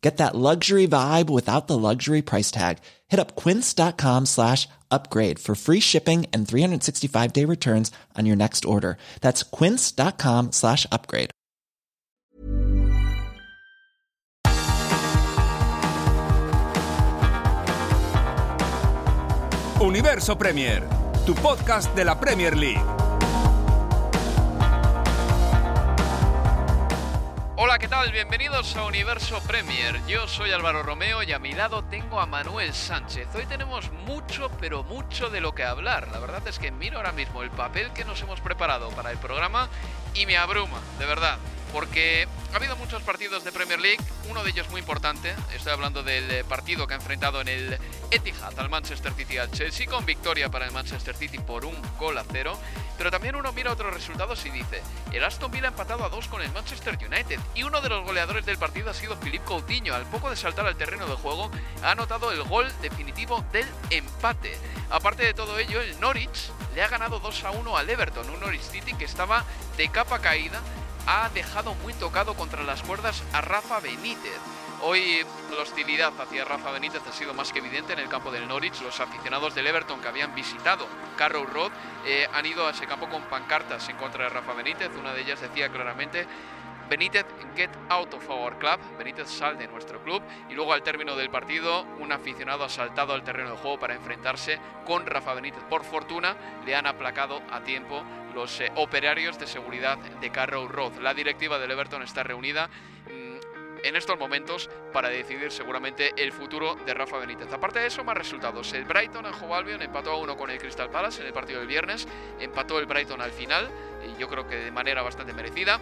Get that luxury vibe without the luxury price tag. Hit up quince.com slash upgrade for free shipping and 365 day returns on your next order. That's quince.com slash upgrade. Universo Premier, tu podcast de la Premier League. Hola, ¿qué tal? Bienvenidos a Universo Premier. Yo soy Álvaro Romeo y a mi lado tengo a Manuel Sánchez. Hoy tenemos mucho, pero mucho de lo que hablar. La verdad es que miro ahora mismo el papel que nos hemos preparado para el programa y me abruma, de verdad. Porque ha habido muchos partidos de Premier League, uno de ellos muy importante, estoy hablando del eh, partido que ha enfrentado en el Etihad al Manchester City al Chelsea, con victoria para el Manchester City por un gol a cero, pero también uno mira otros resultados y dice, el Aston Villa ha empatado a dos con el Manchester United, y uno de los goleadores del partido ha sido Philippe Coutinho, al poco de saltar al terreno de juego, ha anotado el gol definitivo del empate. Aparte de todo ello, el Norwich le ha ganado 2 a 1 al Everton, un Norwich City que estaba de capa caída ha dejado muy tocado contra las cuerdas a Rafa Benítez. Hoy la hostilidad hacia Rafa Benítez ha sido más que evidente en el campo del Norwich. Los aficionados del Everton que habían visitado Carrow Road eh, han ido a ese campo con pancartas en contra de Rafa Benítez. Una de ellas decía claramente Benítez, get out of our club. Benítez sal de nuestro club. Y luego al término del partido, un aficionado ha saltado al terreno de juego para enfrentarse con Rafa Benítez. Por fortuna, le han aplacado a tiempo los eh, operarios de seguridad de Carrow Road. La directiva del Everton está reunida mm, en estos momentos para decidir seguramente el futuro de Rafa Benítez. Aparte de eso, más resultados. El Brighton en Hove Albion empató a uno con el Crystal Palace en el partido del viernes. Empató el Brighton al final, y yo creo que de manera bastante merecida.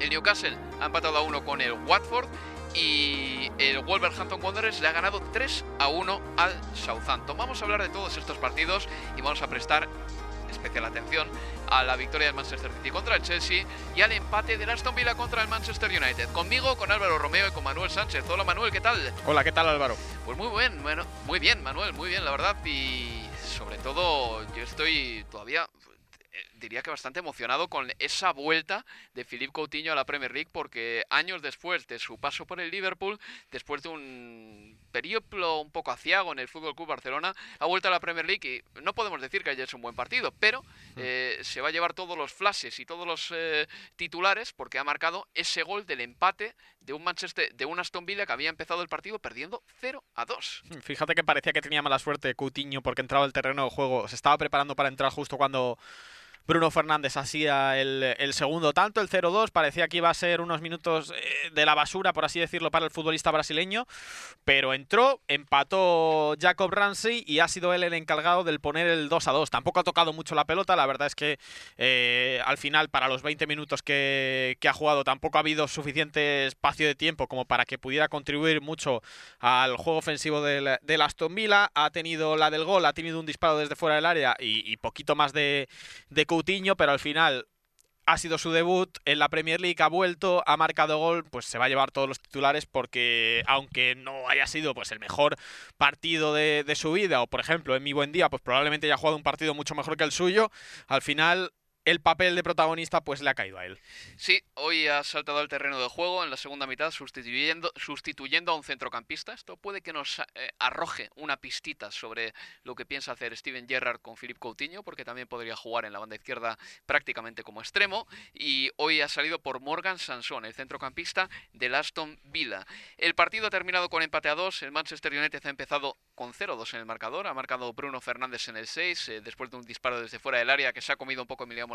El Newcastle ha empatado a uno con el Watford y el Wolverhampton Wanderers le ha ganado 3 a 1 al Southampton. Vamos a hablar de todos estos partidos y vamos a prestar especial atención a la victoria del Manchester City contra el Chelsea y al empate del Aston Villa contra el Manchester United. Conmigo, con Álvaro Romeo y con Manuel Sánchez. Hola Manuel, ¿qué tal? Hola, ¿qué tal Álvaro? Pues muy buen, bueno, muy bien Manuel, muy bien la verdad y sobre todo yo estoy todavía diría que bastante emocionado con esa vuelta de Philippe Coutinho a la Premier League porque años después de su paso por el Liverpool, después de un periplo un poco aciago en el Fútbol Club Barcelona, ha vuelto a la Premier League y no podemos decir que haya hecho un buen partido, pero mm. eh, se va a llevar todos los flashes y todos los eh, titulares porque ha marcado ese gol del empate de un Manchester, de un Aston Villa que había empezado el partido perdiendo 0 a 2. Fíjate que parecía que tenía mala suerte Coutinho porque entraba al terreno de juego, se estaba preparando para entrar justo cuando Bruno Fernández hacía el, segundo tanto, el 0-2. Parecía que iba a ser unos minutos eh, de la basura, por así decirlo, para el futbolista brasileño. Pero entró, empató Jacob Ramsey y ha sido él el encargado del poner el 2-2. Tampoco ha tocado mucho la pelota. La verdad es que eh, al final, para los 20 minutos que, ha jugado, tampoco ha habido suficiente espacio de tiempo como para que pudiera contribuir mucho al juego ofensivo del, Aston Villa. Ha tenido la del gol, ha tenido un disparo desde fuera del área y, poquito más de, de Coutinho, pero al final ha sido su debut en la Premier League, ha vuelto, ha marcado gol, pues se va a llevar todos los titulares porque aunque no haya sido pues el mejor partido de, de su vida, o por ejemplo en mi buen día, pues probablemente haya jugado un partido mucho mejor que el suyo, al final el papel de protagonista pues le ha caído a él. Sí, hoy ha saltado al terreno de juego en la segunda mitad sustituyendo, a un centrocampista. Esto puede que nos eh, arroje una pistita sobre lo que piensa hacer Steven Gerrard con Philippe Coutinho, porque también podría jugar en la banda izquierda prácticamente como extremo. Y hoy ha salido por Morgan Sanson, el centrocampista del Aston Villa. El partido ha terminado con empate a dos. El Manchester United ha empezado con 0-2 en el marcador. Ha marcado Bruno Fernández en el 6, eh, después de un disparo desde fuera del área que se ha comido un poco Emiliano,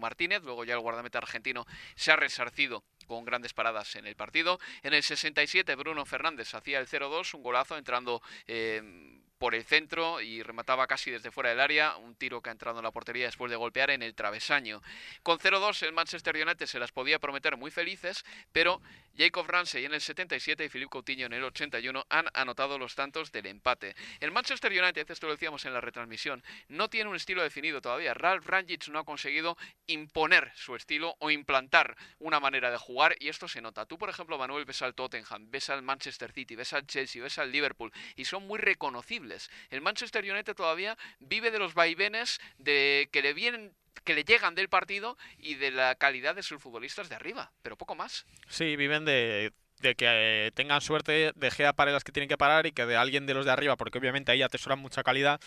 Martínez. Luego ya el guardameta argentino se ha resarcido con grandes paradas en el partido. En el 67 Bruno Fernández hacía el 0-2, un golazo entrando eh, por el centro y remataba casi desde fuera del área, un tiro que ha entrado en la portería después de golpear en el travesaño. Con 0-2 el Manchester United se las podía prometer muy felices, pero Jacob Ramsey en el 77 y Philippe Coutinho en el 81 han anotado los tantos del empate. El Manchester United, esto lo decíamos en la retransmisión, no tiene un estilo definido todavía. Ralph Rangnick no ha conseguido imponer su estilo o implantar una manera de jugar y esto se nota. Tú, por ejemplo, Manuel, ves al Tottenham, ves al Manchester City, ves al Chelsea, ves al Liverpool y son muy reconocibles. El Manchester United todavía vive de los vaivenes de que le vienen que le llegan del partido y de la calidad de sus futbolistas de arriba, pero poco más. Sí, viven de, que eh, tengan suerte de Gea para las que tienen que parar y que de alguien de los de arriba, porque obviamente ahí atesoran mucha calidad,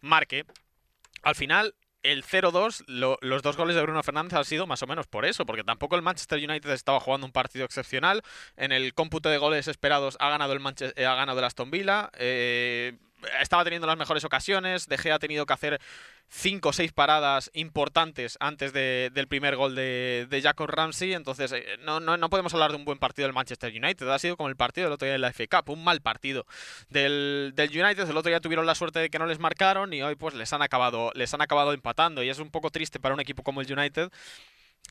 marque. Al final, el 0-2, los dos goles de Bruno Fernández han sido más o menos por eso, porque tampoco el Manchester United estaba jugando un partido excepcional. En el cómputo de goles esperados ha ganado el, Manchester, eh, ha ganado el Aston Villa. Eh, estaba teniendo las mejores ocasiones. De Gea ha tenido que hacer cinco o seis paradas importantes antes del primer gol de, de Jacob Ramsey. Entonces, eh, no, no, no, podemos hablar de un buen partido del Manchester United. Ha sido como el partido del otro día en la FA Cup, un mal partido del, del, United. El otro día tuvieron la suerte de que no les marcaron y hoy pues les han acabado, les han acabado empatando. Y es un poco triste para un equipo como el United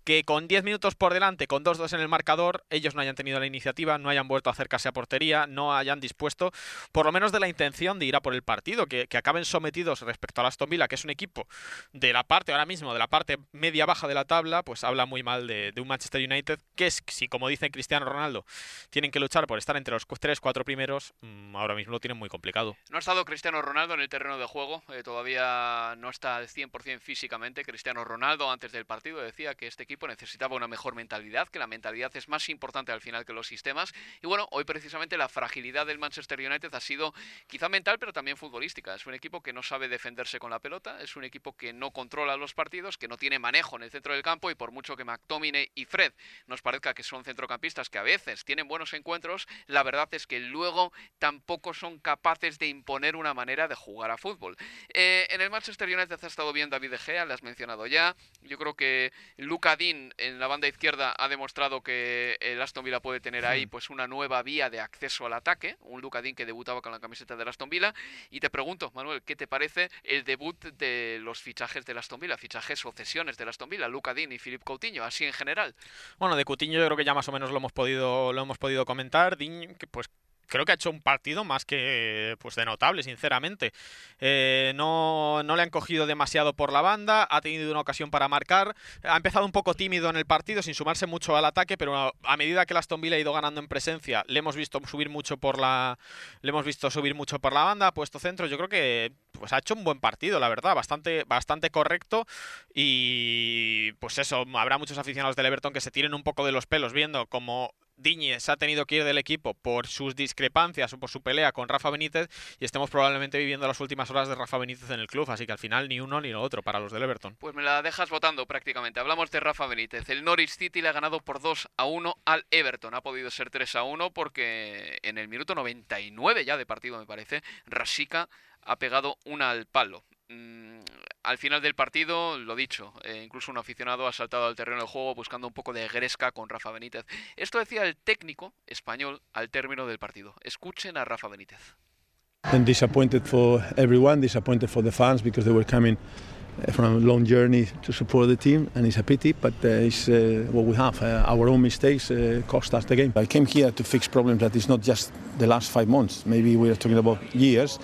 que con 10 minutos por delante, con 2-2 en el marcador, ellos no hayan tenido la iniciativa, no hayan vuelto a acercarse a portería, no hayan dispuesto, por lo menos de la intención de ir a por el partido, que, acaben sometidos respecto a Aston Villa, que es un equipo de la parte ahora mismo, de la parte media-baja de la tabla, pues habla muy mal de, un Manchester United, que es, si como dice Cristiano Ronaldo, tienen que luchar por estar entre los 3-4 primeros, mm, ahora mismo lo tienen muy complicado. No ha estado Cristiano Ronaldo en el terreno de juego, eh, todavía no está al 100% físicamente. Cristiano Ronaldo antes del partido decía que este equipo necesitaba una mejor mentalidad, que la mentalidad es más importante al final que los sistemas. Y bueno, hoy precisamente la fragilidad del Manchester United ha sido quizá mental, pero también futbolística. Es un equipo que no sabe defenderse con la pelota, es un equipo que no controla los partidos, que no tiene manejo en el centro del campo y por mucho que McTominay y Fred nos parezca que son centrocampistas que a veces tienen buenos encuentros, la verdad es que luego tampoco son capaces de imponer una manera de jugar a fútbol. Eh, en el Manchester United ha estado bien David De Gea, le has mencionado ya. Yo creo que Luca en la banda izquierda ha demostrado que el Aston Villa puede tener ahí pues una nueva vía de acceso al ataque, un Luca que debutaba con la camiseta del Aston Villa. Y te pregunto, Manuel, ¿qué te parece el debut de los fichajes del Aston Villa, fichajes o cesiones del Aston Villa, Luca y Philip Coutinho, así en general? Bueno, de Coutinho yo creo que ya más o menos lo hemos podido lo hemos podido comentar, que pues creo que ha hecho un partido más que pues de notable, sinceramente. Eh, no, no, le han cogido demasiado por la banda, ha tenido una ocasión para marcar, ha empezado un poco tímido en el partido, sin sumarse mucho al ataque, pero a, medida que el Aston Villa ha ido ganando en presencia, le hemos visto subir mucho por la, le hemos visto subir mucho por la banda, ha puesto centro. Yo creo que pues ha hecho un buen partido, la verdad, bastante, bastante correcto y pues eso, habrá muchos aficionados del Everton que se tiren un poco de los pelos viendo cómo Diñez ha tenido que ir del equipo por sus discrepancias o por su pelea con Rafa Benítez y estemos probablemente viviendo las últimas horas de Rafa Benítez en el club, así que al final ni uno ni lo otro para los del Everton. Pues me la dejas votando prácticamente. Hablamos de Rafa Benítez. El Norwich City le ha ganado por 2 a 1 al Everton. Ha podido ser 3 a 1 porque en el minuto 99 ya de partido me parece, Rasika ha pegado una al palo. Mm, al final del partido, lo dicho, eh, incluso un aficionado ha saltado al terreno del juego buscando un poco de gresca con Rafa Benítez. Esto decía el técnico español al término del partido. Escuchen a Rafa Benítez. And disappointed for everyone, disappointed for fans because they were from a long journey to support the team, and it's a pity, but uh, it's uh, what we have. Uh, our own mistakes uh, cost us the game. I came here to fix problems that is not just the last five months. Maybe we are talking about years.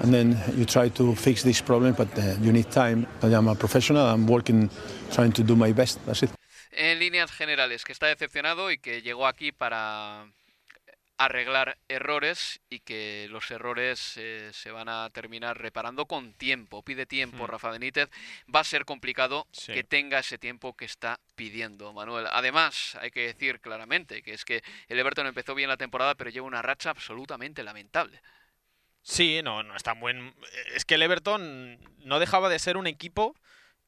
and then you try to fix this problem, but uh, you need time. I am a professional. I'm working, trying to do my best. That's it. En líneas generales, que está decepcionado y que llegó aquí para arreglar errores y que los errores eh, se van a terminar reparando con tiempo. Pide tiempo hmm. Rafa Benítez. Va a ser complicado que tenga ese tiempo que está pidiendo Manuel. Además, hay que decir claramente que es que el Everton empezó bien la temporada, pero lleva una racha absolutamente lamentable. Sí, no, no es tan buen. Es que el Everton no dejaba de ser un equipo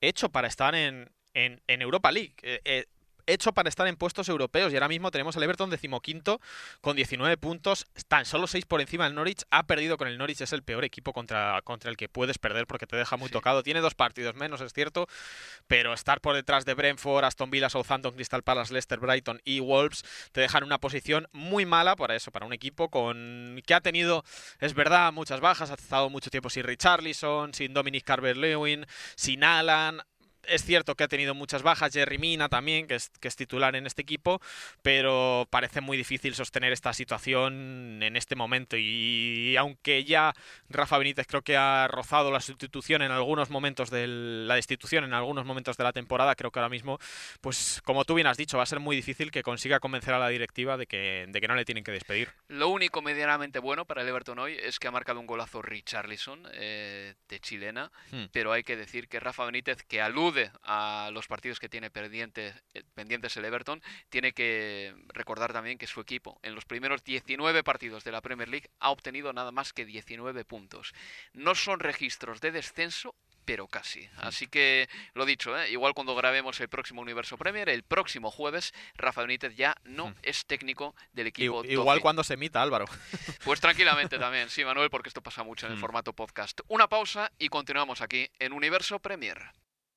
hecho para estar en, en, Europa League. Eh, eh, hecho para estar en puestos europeos y ahora mismo tenemos al Everton decimoquinto con 19 puntos, tan solo 6 por encima del Norwich, ha perdido con el Norwich, es el peor equipo contra, contra el que puedes perder porque te deja muy tocado, tiene dos partidos menos, es cierto, pero estar por detrás de Brentford, Aston Villa, Southampton, Crystal Palace, Leicester, Brighton y Wolves te dejan una posición muy mala para eso, para un equipo con que ha tenido, es verdad, muchas bajas, ha estado mucho tiempo sin Richarlison, sin Dominic Carver-Lewin, sin Alan, es cierto que ha tenido muchas bajas, Jerry Mina también, que es, que es titular en este equipo, pero parece muy difícil sostener esta situación en este momento. Y, aunque ya Rafa Benítez creo que ha rozado la sustitución en algunos momentos de la destitución en algunos momentos de la temporada, creo que ahora mismo, pues como tú bien has dicho, va a ser muy difícil que consiga convencer a la directiva de que, de que no le tienen que despedir. Lo único medianamente bueno para el Everton hoy es que ha marcado un golazo Richarlison eh, de chilena, hmm. pero hay que decir que Rafa Benítez, que alude a los partidos que tiene pendientes, eh, pendientes el Everton, tiene que recordar también que su equipo en los primeros 19 partidos de la Premier League ha obtenido nada más que 19 puntos. No son registros de descenso, pero casi. Así que lo dicho, ¿eh? igual cuando grabemos el próximo Universo Premier, el próximo jueves, Rafa Benítez ya no es técnico del equipo. Igual cuando se emita, Álvaro. Pues tranquilamente también, sí, Manuel, porque esto pasa mucho en el formato podcast. Una pausa y continuamos aquí en Universo Premier.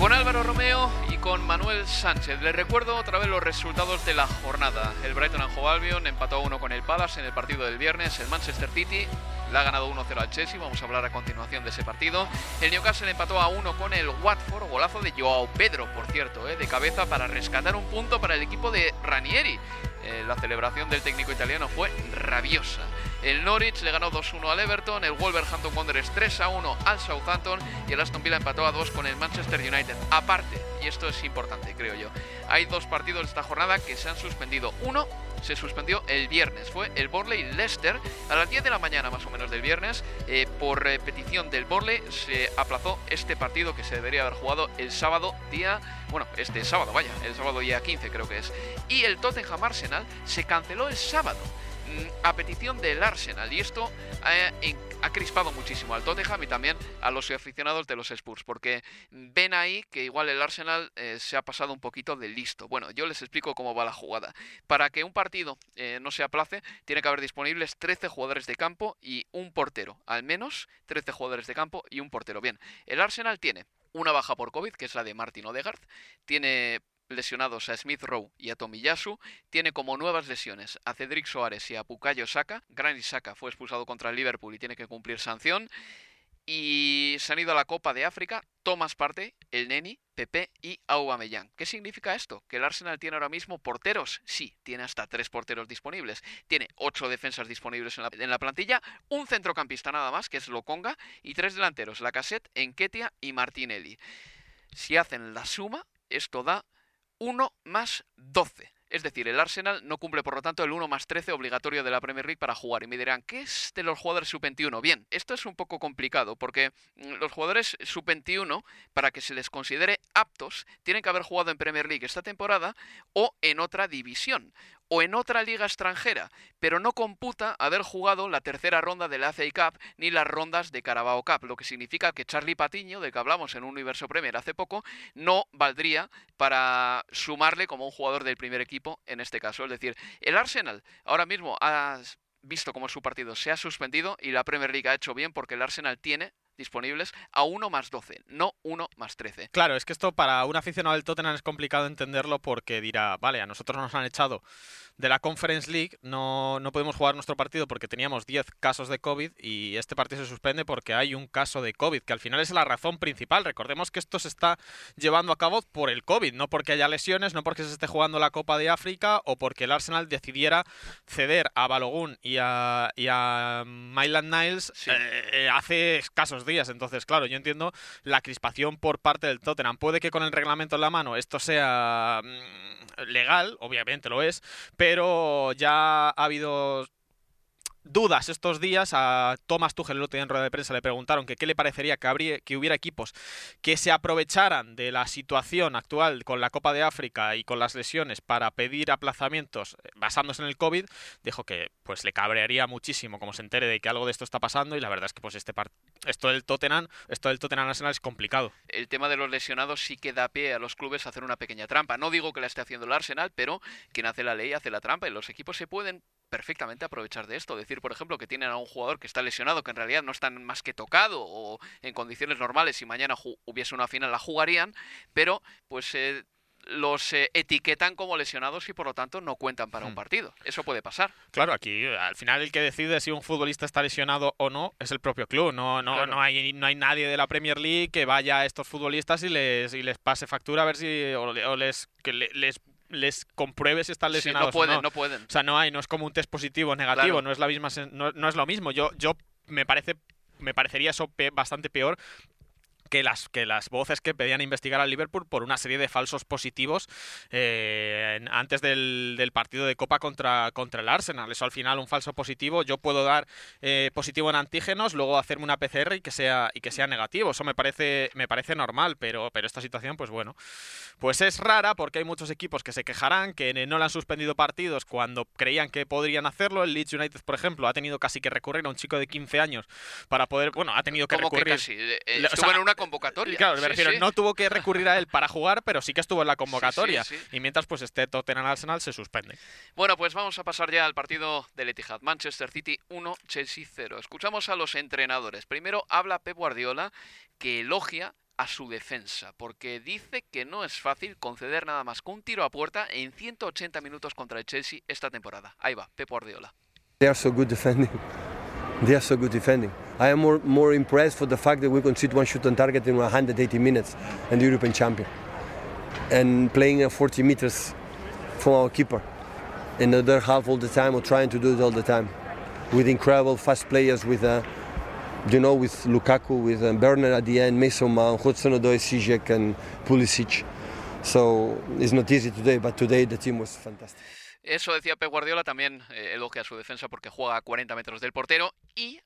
Con Álvaro Romeo con Manuel Sánchez. Les recuerdo otra vez los resultados de la jornada. El Brighton and Albion empató a uno con el Palace en el partido del viernes. El Manchester City le ha ganado 1-0 al Chelsea. Vamos a hablar a continuación de ese partido. El Newcastle empató a 1 con el Watford. Golazo de Joao Pedro, por cierto, eh, de cabeza para rescatar un punto para el equipo de Ranieri. Eh, la celebración del técnico italiano fue rabiosa. El Norwich le ganó 2-1 al Everton, el Wolverhampton Wanderers 3-1 al Southampton y el Aston Villa empató a 2 con el Manchester United. Aparte, y esto es importante creo yo, hay dos partidos de esta jornada que se han suspendido. Uno se suspendió el viernes. Fue el Borley Leicester a las 10 de la mañana más o menos del viernes. Eh, por petición del Borley se aplazó este partido que se debería haber jugado el sábado día... Bueno, este sábado, vaya, el sábado día 15 creo que es. Y el Tottenham Arsenal se canceló el sábado. Mm, a petición del Arsenal. Y esto ha, crispado muchísimo al Tottenham y también a los aficionados de los Spurs, porque ven ahí que igual el Arsenal eh, se ha pasado un poquito de listo. Bueno, yo les explico cómo va la jugada. Para que un partido eh, no se aplace, tiene que haber disponibles 13 jugadores de campo y un portero. Al menos 13 jugadores de campo y un portero. Bien, el Arsenal tiene una baja por COVID, que es la de Martin Odegaard. Tiene lesionados a Smith Rowe y a Tomiyasu, tiene como nuevas lesiones a Cedric Soares y a Pukayo Saka. Granit Saka fue expulsado contra el Liverpool y tiene que cumplir sanción. Y se han ido a la Copa de África Thomas Parte, el Neni, Pepe y Aubameyang. ¿Qué significa esto? ¿Que el Arsenal tiene ahora mismo porteros? Sí, tiene hasta tres porteros disponibles. Tiene ocho defensas disponibles en la, en la plantilla, un centrocampista nada más, que es Lokonga, y tres delanteros, Lacazette, Enketia y Martinelli. Si hacen la suma, esto da 1 más 12. Es decir, el Arsenal no cumple por lo tanto el 1 más 13 obligatorio de la Premier League para jugar. Y me dirán, ¿qué es de los jugadores sub-21? Bien, esto es un poco complicado porque mm, los jugadores sub-21, para que se les considere aptos, tienen que haber jugado en Premier League esta temporada o en otra división o en otra liga extranjera, pero no computa haber jugado la tercera ronda de la FA Cup ni las rondas de Carabao Cup, lo que significa que Charlie Patiño, de que hablamos en un Universo Premier hace poco, no valdría para sumarle como un jugador del primer equipo en este caso. Es decir, el Arsenal ahora mismo ha visto cómo su partido se ha suspendido y la Premier League ha hecho bien porque el Arsenal tiene disponibles a 1 más 12, no 1 más 13. Claro, es que esto para un aficionado del Tottenham es complicado entenderlo porque dirá, vale, a nosotros nos han echado de la Conference League, no, no podemos jugar nuestro partido porque teníamos 10 casos de COVID y este partido se suspende porque hay un caso de COVID, que al final es la razón principal. Recordemos que esto se está llevando a cabo por el COVID, no porque haya lesiones, no porque se esté jugando la Copa de África o porque el Arsenal decidiera ceder a Balogun y a, y a Myland Niles eh, eh, hace escasos días. Entonces, claro, yo entiendo la crispación por parte del Tottenham. Puede que con el reglamento en la mano esto sea mm, legal, obviamente lo es, pero ya ha habido dudas estos días. A Thomas Tuchel el otro día en rueda de prensa le preguntaron que qué le parecería que, que hubiera equipos que se aprovecharan de la situación actual con la Copa de África y con las lesiones para pedir aplazamientos eh, basándose en el COVID. Dijo que pues le cabrearía muchísimo como se entere de que algo de esto está pasando y la verdad es que pues este esto del Tottenham, esto del Tottenham Arsenal es complicado. El tema de los lesionados sí que da pie a los clubes a hacer una pequeña trampa. No digo que la esté haciendo el Arsenal, pero quien hace la ley hace la trampa y los equipos se pueden perfectamente aprovechar de esto. Decir, por ejemplo, que tienen a un jugador que está lesionado, que en realidad no está más que tocado o en condiciones normales, si mañana hubiese una final la jugarían, pero pues eh, los eh, etiquetan como lesionados y por lo tanto no cuentan para un hmm. partido. Eso puede pasar. Claro, aquí al final el que decide si un futbolista está lesionado o no es el propio club. No, no, no, hay, no hay nadie de la Premier League que vaya a estos futbolistas y les, y les pase factura a ver si o, les, que les les compruebe si están lesionados. no pueden, no. no. pueden. O sea, no hay, no es como un test positivo o negativo, no es la misma, no, no, es lo mismo. Yo, yo me parece, me parecería eso bastante peor que las, que las voces que pedían investigar al Liverpool por una serie de falsos positivos eh, antes del, del, partido de Copa contra, contra el Arsenal. Eso al final, un falso positivo. Yo puedo dar eh, positivo en antígenos, luego hacerme una PCR y que sea, y que sea negativo. Eso me parece, me parece normal, pero, pero esta situación, pues bueno, pues es rara porque hay muchos equipos que se quejarán, que no le han suspendido partidos cuando creían que podrían hacerlo. El Leeds United, por ejemplo, ha tenido casi que recurrir a un chico de 15 años para poder, bueno, ha tenido que recurrir. Que casi? Estuvo en una convocatoria. Claro, me refiero, no tuvo que recurrir a él para jugar, pero sí que estuvo en la convocatoria. Y mientras, pues este Tottenham Arsenal se suspende. Bueno, pues vamos a pasar ya al partido del Etihad. Manchester City 1, Chelsea 0. Escuchamos a los entrenadores. Primero habla Pep Guardiola, que elogia a su defensa, porque dice que no es fácil conceder nada más que un tiro a puerta en 180 minutos contra el Chelsea esta temporada. Ahí va, Pep Guardiola. They are so good defending. They are so good defending. I am more, more impressed for the fact that we concede one shot on target in 180 minutes and the European champion. And playing at 40 meters from our keeper in the other half all the time or trying to do it all the time. With incredible fast players, with, uh, you know, with Lukaku, with Bernard at the end, Mason Mount, Hudson-Odoi, and Pulisic. So it's not easy today, but today the team was fantastic. Eso decía Pep Guardiola, también eh, elogia su defensa porque juega a 40 metros del portero y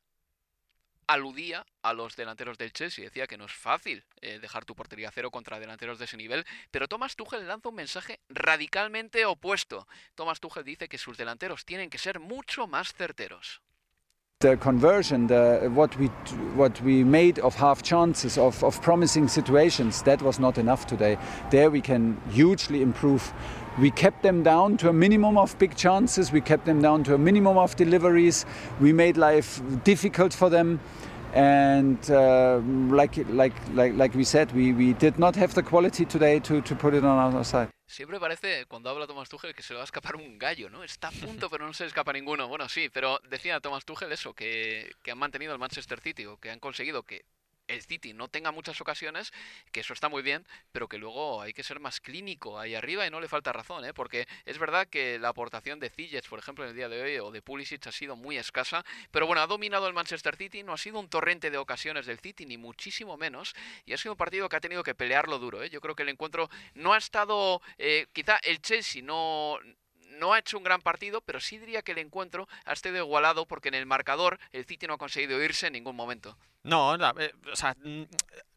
aludía a los delanteros del Chelsea. Decía que no es fácil eh, dejar tu portería cero contra delanteros de ese nivel, pero Thomas Tuchel lanza un mensaje radicalmente opuesto. Thomas Tuchel dice que sus delanteros tienen que ser mucho más certeros. The conversion, the, what we what we made of half chances, of, of promising situations, that was not enough today. There we can hugely improve. We kept them down to a minimum of big chances. We kept them down to a minimum of deliveries. We made life difficult for them. And uh, like, like, like, like we said, we, we did not have the quality today to, to put it on our side. Siempre parece, cuando habla Thomas Tuchel, que se le va a escapar un gallo, ¿no? Está a punto, pero no se escapa ninguno. Bueno, sí, pero decía Thomas Tuchel eso, que, que han mantenido el Manchester City, o que han conseguido que el City no tenga muchas ocasiones, que eso está muy bien, pero que luego hay que ser más clínico ahí arriba y no le falta razón, ¿eh? porque es verdad que la aportación de Ziyech, por ejemplo, en el día de hoy, o de Pulisic ha sido muy escasa, pero bueno, ha dominado el Manchester City, no ha sido un torrente de ocasiones del City, ni muchísimo menos, y ha sido un partido que ha tenido que pelearlo duro. ¿eh? Yo creo que el encuentro no ha estado, eh, quizá el Chelsea no no ha hecho un gran partido, pero sí diría que el encuentro ha estado igualado porque en el marcador el City no ha conseguido irse en ningún momento. No, eh, o sea,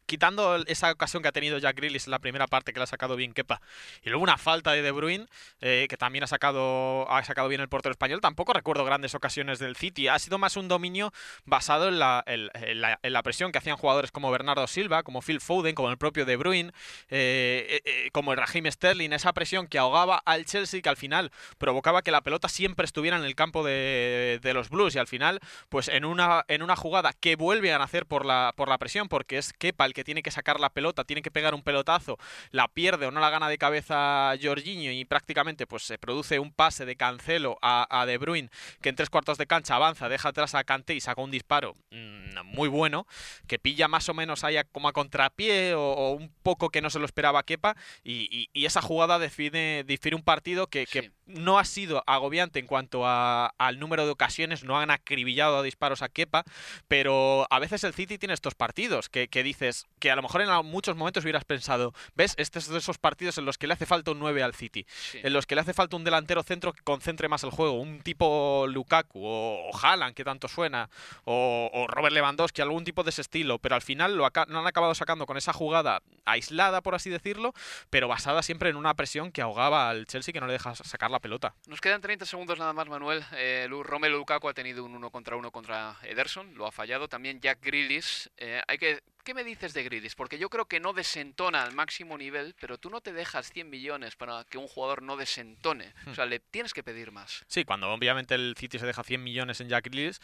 quitando esa ocasión que ha tenido Jack Grealish en la primera parte que la ha sacado bien Kepa y luego una falta de De Bruyne eh, que también ha sacado ha sacado bien el portero español tampoco recuerdo grandes ocasiones del City. Ha sido más un dominio basado en la, presión que hacían jugadores como Bernardo Silva como Phil Foden como el propio De Bruyne eh, eh, como el Raheem Sterling esa presión que ahogaba al Chelsea que al final provocaba que la pelota siempre estuviera en el campo de, los Blues y al final pues en una en una jugada que vuelve a nacer por la por la presión porque es Kepa el que tiene que sacar la pelota, tiene que pegar un pelotazo, la pierde o no la gana de cabeza Jorginho y prácticamente pues se produce un pase de Cancelo a, De Bruyne que en tres cuartos de cancha avanza, deja atrás a Kanté y saca un disparo mm, muy bueno, que pilla más o menos ahí como a contrapié o, un poco que no se lo esperaba Kepa y, esa jugada define, difiere un partido que, no ha sido agobiante en cuanto al número de ocasiones, no han acribillado a disparos a Kepa, pero a veces el City tiene estos partidos que, que dices, que a lo mejor en muchos momentos hubieras pensado, ¿ves? Este es de esos partidos en los que le hace falta un 9 al City, en los que le hace falta un delantero centro que concentre más el juego, un tipo Lukaku o, Haaland, que tanto suena, o, Robert Lewandowski, algún tipo de ese estilo, pero al final lo, han acabado sacando con esa jugada aislada, por así decirlo, pero basada siempre en una presión que ahogaba al Chelsea que no le deja sacar la pelota. Nos quedan 30 segundos nada más, Manuel. Eh, Romelu Lukaku ha tenido un uno contra uno contra Ederson, lo ha fallado. También Jack Grealish. Eh, hay que ¿Qué me dices de Grealish? Porque yo creo que no desentona al máximo nivel, pero tú no te dejas 100 millones para que un jugador no desentone. O sea, hmm. le tienes que pedir más. Sí, cuando obviamente el City se deja 100 millones en Jack Grealish,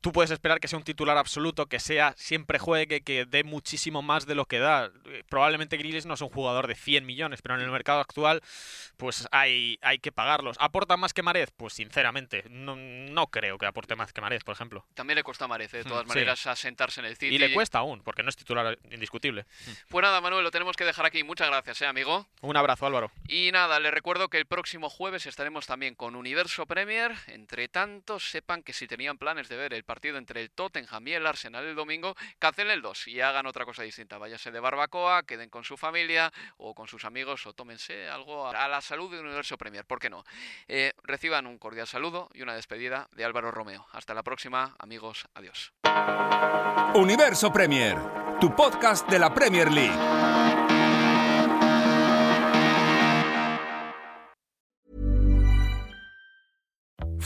tú puedes esperar que sea un titular absoluto, que sea siempre juegue, que dé muchísimo más de lo que da. Probablemente Grealish no es un jugador de 100 millones, pero en el mercado actual pues hay, hay que pagarlos. ¿Aporta más que Marez? Pues sinceramente, no, no creo que aporte más que Marez, por ejemplo. También le cuesta a Marez, ¿eh? de todas maneras, asentarse en el City. Y le cuesta aún, porque no es titular indiscutible. Pues nada, Manuel, lo tenemos que dejar aquí. Muchas gracias, ¿eh, amigo? Un abrazo, Álvaro. Y nada, le recuerdo que el próximo jueves estaremos también con Universo Premier. Entre tanto, sepan que si tenían planes de ver el partido entre el Tottenham y el Arsenal el domingo, cancelen el 2 y hagan otra cosa distinta. Váyase de barbacoa, queden con su familia o con sus amigos o tómense algo a la salud de Universo Premier, ¿por qué no? Eh, reciban un cordial saludo y una despedida de Álvaro Romeo. Hasta la próxima, amigos, adiós. Universo Premier, tu podcast de la Premier League.